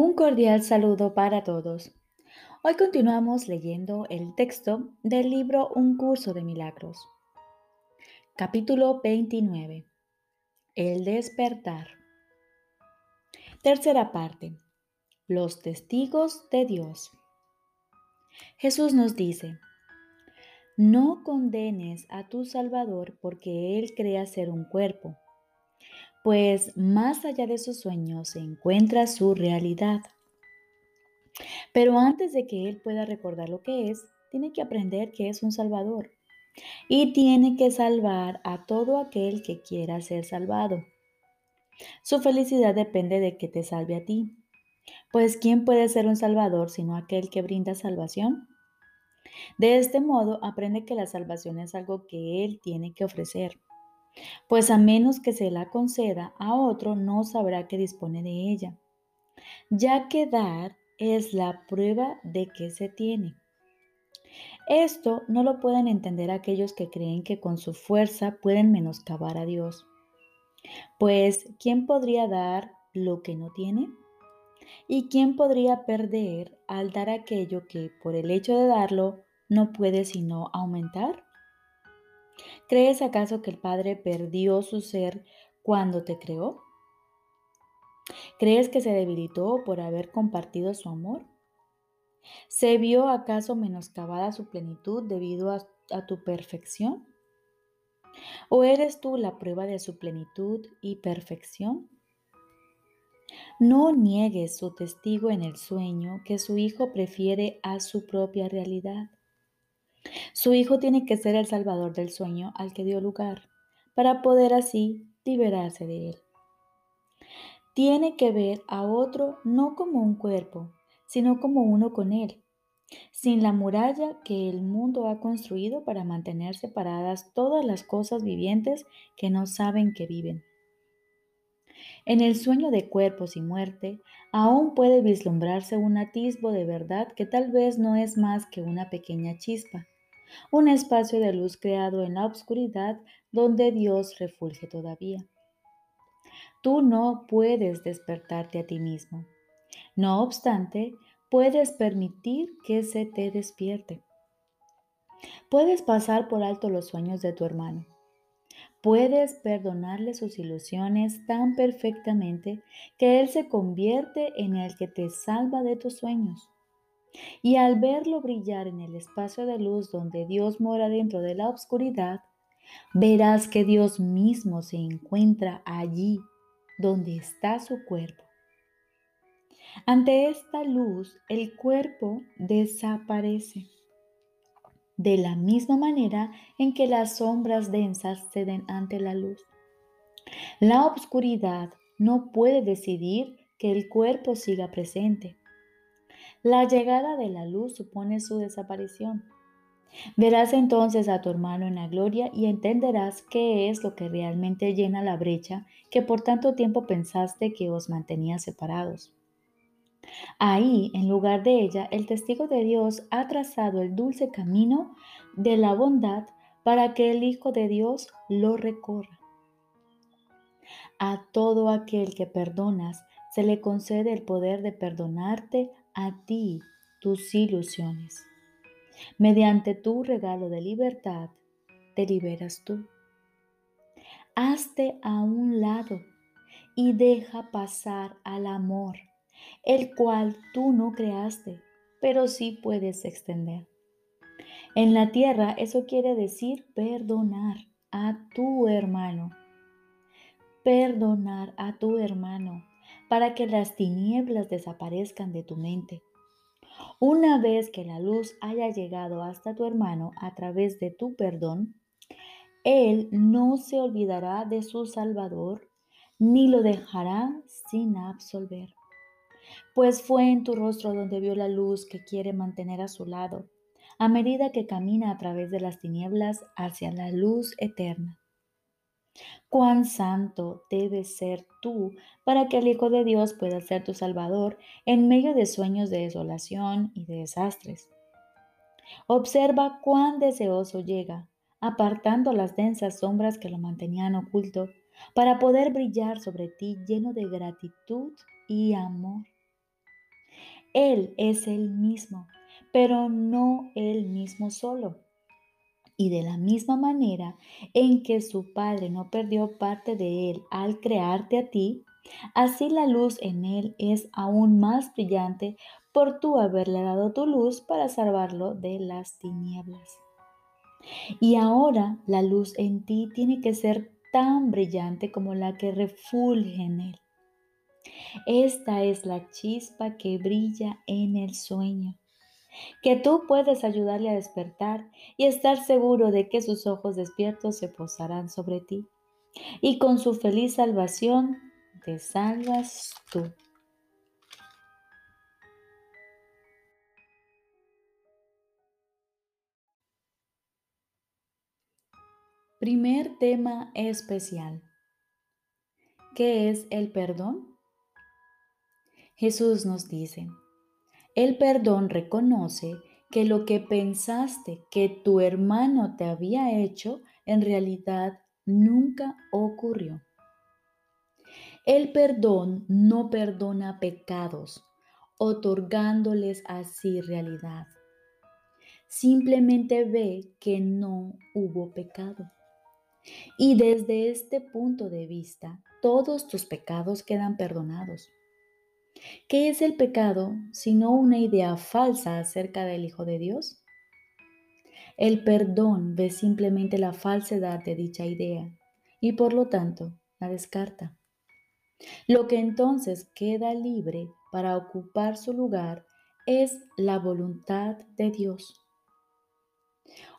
Un cordial saludo para todos. Hoy continuamos leyendo el texto del libro Un curso de milagros. Capítulo 29. El despertar. Tercera parte. Los testigos de Dios. Jesús nos dice, no condenes a tu Salvador porque Él crea ser un cuerpo pues más allá de sus sueños se encuentra su realidad. Pero antes de que él pueda recordar lo que es, tiene que aprender que es un Salvador y tiene que salvar a todo aquel que quiera ser salvado. Su felicidad depende de que te salve a ti. Pues ¿quién puede ser un Salvador sino aquel que brinda salvación? De este modo aprende que la salvación es algo que Él tiene que ofrecer pues a menos que se la conceda a otro, no sabrá que dispone de ella, ya que dar es la prueba de que se tiene. Esto no lo pueden entender aquellos que creen que con su fuerza pueden menoscabar a Dios. Pues, ¿quién podría dar lo que no tiene? ¿Y quién podría perder al dar aquello que por el hecho de darlo no puede sino aumentar? ¿Crees acaso que el Padre perdió su ser cuando te creó? ¿Crees que se debilitó por haber compartido su amor? ¿Se vio acaso menoscabada su plenitud debido a, tu perfección? ¿O eres tú la prueba de su plenitud y perfección? No niegues su testigo en el sueño que su hijo prefiere a su propia realidad. Su Hijo tiene que ser el salvador del sueño al que dio lugar, para poder así liberarse de él. Tiene que ver a otro no como un cuerpo, sino como uno con él, sin la muralla que el mundo ha construido para mantener separadas todas las cosas vivientes que no saben que viven. En el sueño de cuerpos y muerte, aún puede vislumbrarse un atisbo de verdad que tal vez no es más que una pequeña chispa, un espacio de luz creado en la oscuridad donde Dios refulge todavía. Tú no puedes despertarte a ti mismo. No obstante, puedes permitir que se te despierte. Puedes pasar por alto los sueños de tu hermano. Puedes perdonarle sus ilusiones tan perfectamente que Él se convierte en el que te salva de tus sueños. Y al verlo brillar en el espacio de luz donde Dios mora dentro de la oscuridad, verás que Dios mismo se encuentra allí donde está su cuerpo. Ante esta luz, el cuerpo desaparece. De la misma manera en que las sombras densas ceden ante la luz. La oscuridad no puede decidir que el cuerpo siga presente. La llegada de la luz supone su desaparición. Verás entonces a tu hermano en la gloria y entenderás qué es lo que realmente llena la brecha que por tanto tiempo pensaste que os mantenía separados. Ahí, en lugar de ella, el testigo de Dios ha trazado el dulce camino de la bondad para que el Hijo de Dios lo recorra. A todo aquel que perdonas se le concede el poder de perdonarte a ti tus ilusiones. Mediante tu regalo de libertad, te liberas tú. Hazte a un lado y deja pasar al amor, el cual tú no creaste, pero sí puedes extender. En la tierra eso quiere decir perdonar a tu hermano. Perdonar a tu hermano para que las tinieblas desaparezcan de tu mente. Una vez que la luz haya llegado hasta tu hermano a través de tu perdón, Él no se olvidará de su Salvador ni lo dejará sin absolver. Pues fue en tu rostro donde vio la luz que quiere mantener a su lado, a medida que camina a través de las tinieblas hacia la luz eterna. Cuán santo debes ser tú para que el Hijo de Dios pueda ser tu Salvador en medio de sueños de desolación y de desastres. Observa cuán deseoso llega, apartando las densas sombras que lo mantenían oculto, para poder brillar sobre ti lleno de gratitud y amor. Él es el mismo, pero no el mismo solo. Y de la misma manera en que su Padre no perdió parte de Él al crearte a ti, así la luz en Él es aún más brillante por tú haberle dado tu luz para salvarlo de las tinieblas. Y ahora la luz en ti tiene que ser tan brillante como la que refulge en Él. Esta es la chispa que brilla en el sueño que tú puedes ayudarle a despertar y estar seguro de que sus ojos despiertos se posarán sobre ti. Y con su feliz salvación te salvas tú. Primer tema especial. ¿Qué es el perdón? Jesús nos dice, el perdón reconoce que lo que pensaste que tu hermano te había hecho en realidad nunca ocurrió. El perdón no perdona pecados, otorgándoles así realidad. Simplemente ve que no hubo pecado. Y desde este punto de vista, todos tus pecados quedan perdonados. ¿Qué es el pecado sino una idea falsa acerca del Hijo de Dios? El perdón ve simplemente la falsedad de dicha idea y por lo tanto la descarta. Lo que entonces queda libre para ocupar su lugar es la voluntad de Dios.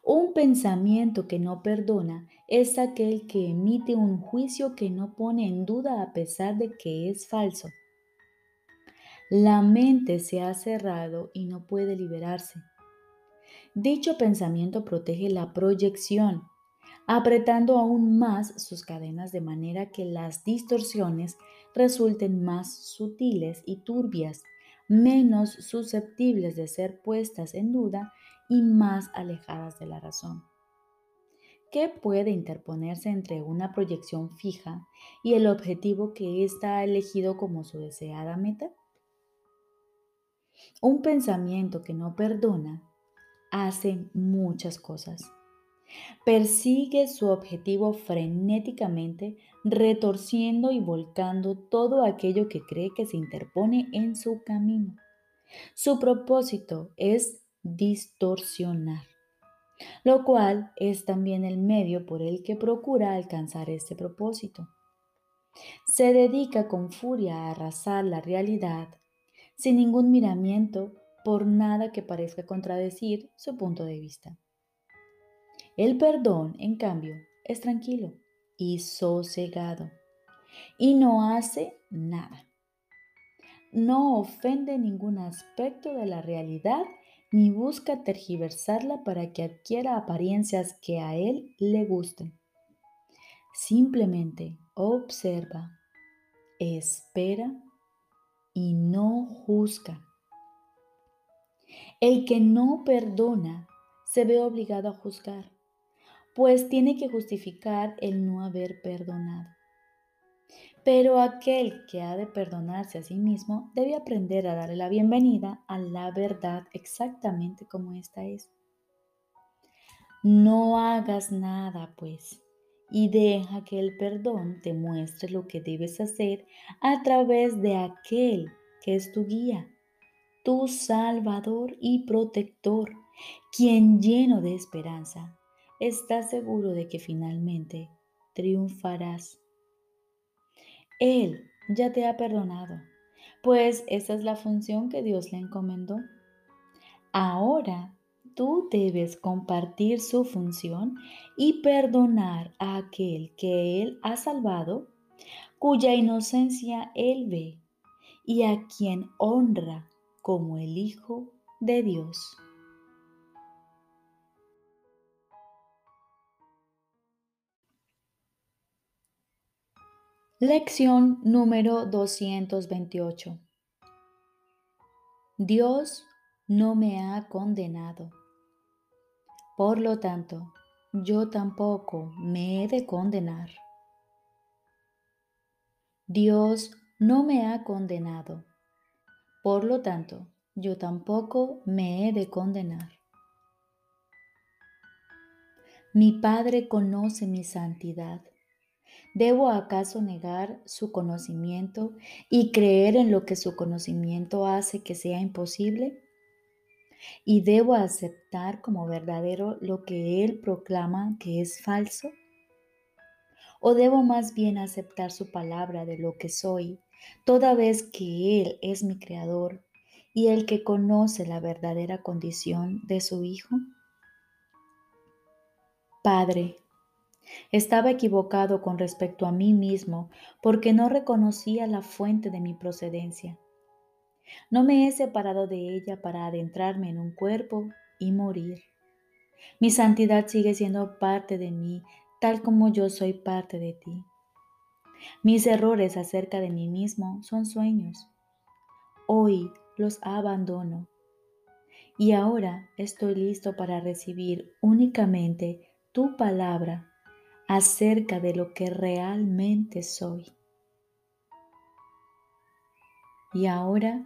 Un pensamiento que no perdona es aquel que emite un juicio que no pone en duda a pesar de que es falso la mente se ha cerrado y no puede liberarse. Dicho pensamiento protege la proyección, apretando aún más sus cadenas de manera que las distorsiones resulten más sutiles y turbias, menos susceptibles de ser puestas en duda y más alejadas de la razón. ¿Qué puede interponerse entre una proyección fija y el objetivo que ésta ha elegido como su deseada meta? Un pensamiento que no perdona hace muchas cosas. Persigue su objetivo frenéticamente, retorciendo y volcando todo aquello que cree que se interpone en su camino. Su propósito es distorsionar, lo cual es también el medio por el que procura alcanzar este propósito. Se dedica con furia a arrasar la realidad sin ningún miramiento por nada que parezca contradecir su punto de vista. El perdón, en cambio, es tranquilo y sosegado y no hace nada. No ofende ningún aspecto de la realidad ni busca tergiversarla para que adquiera apariencias que a él le gusten. Simplemente observa, espera y no juzga. El que no perdona se ve obligado a juzgar, pues tiene que justificar el no haber perdonado. Pero aquel que ha de perdonarse a sí mismo debe aprender a darle la bienvenida a la verdad exactamente como esta es. No hagas nada, pues, y deja que el perdón te muestre lo que debes hacer a través de aquel que es tu guía, tu salvador y protector, quien lleno de esperanza está seguro de que finalmente triunfarás. Él ya te ha perdonado, pues esa es la función que Dios le encomendó. Ahora tú debes compartir su función y perdonar a aquel que Él ha salvado, cuya inocencia Él ve y a quien honra como el Hijo de Dios. Lección número 228. Dios no me ha condenado por lo tanto, yo tampoco me he de condenar. Dios no me ha condenado. Por lo tanto, yo tampoco me he de condenar. Mi Padre conoce mi santidad. ¿Debo acaso negar su conocimiento y creer en lo que su conocimiento hace que sea imposible? ¿Y debo aceptar como verdadero lo que Él proclama que es falso? ¿O debo más bien aceptar su palabra de lo que soy, toda vez que Él es mi Creador y el que conoce la verdadera condición de su Hijo? Padre, estaba equivocado con respecto a mí mismo porque no reconocía la fuente de mi procedencia. No me he separado de ella para adentrarme en un cuerpo y morir. Mi santidad sigue siendo parte de mí, tal como yo soy parte de ti. Mis errores acerca de mí mismo son sueños. Hoy los abandono. Y ahora estoy listo para recibir únicamente tu palabra acerca de lo que realmente soy. Y ahora